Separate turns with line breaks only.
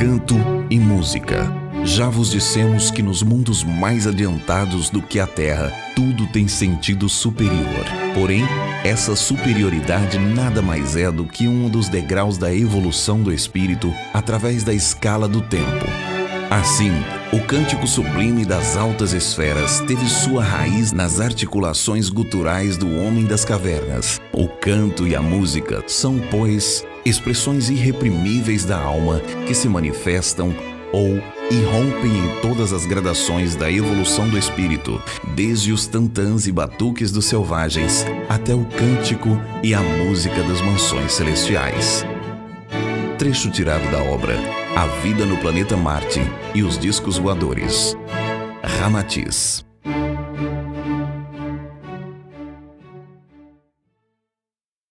canto e música. Já vos dissemos que nos mundos mais adiantados do que a Terra, tudo tem sentido superior. Porém, essa superioridade nada mais é do que um dos degraus da evolução do espírito através da escala do tempo. Assim, o cântico sublime das altas esferas teve sua raiz nas articulações guturais do homem das cavernas. O canto e a música são, pois, expressões irreprimíveis da alma que se manifestam ou irrompem em todas as gradações da evolução do espírito, desde os tantãs e batuques dos selvagens até o cântico e a música das mansões celestiais. Trecho tirado da obra A Vida no Planeta Marte e os Discos Voadores. Ramatiz.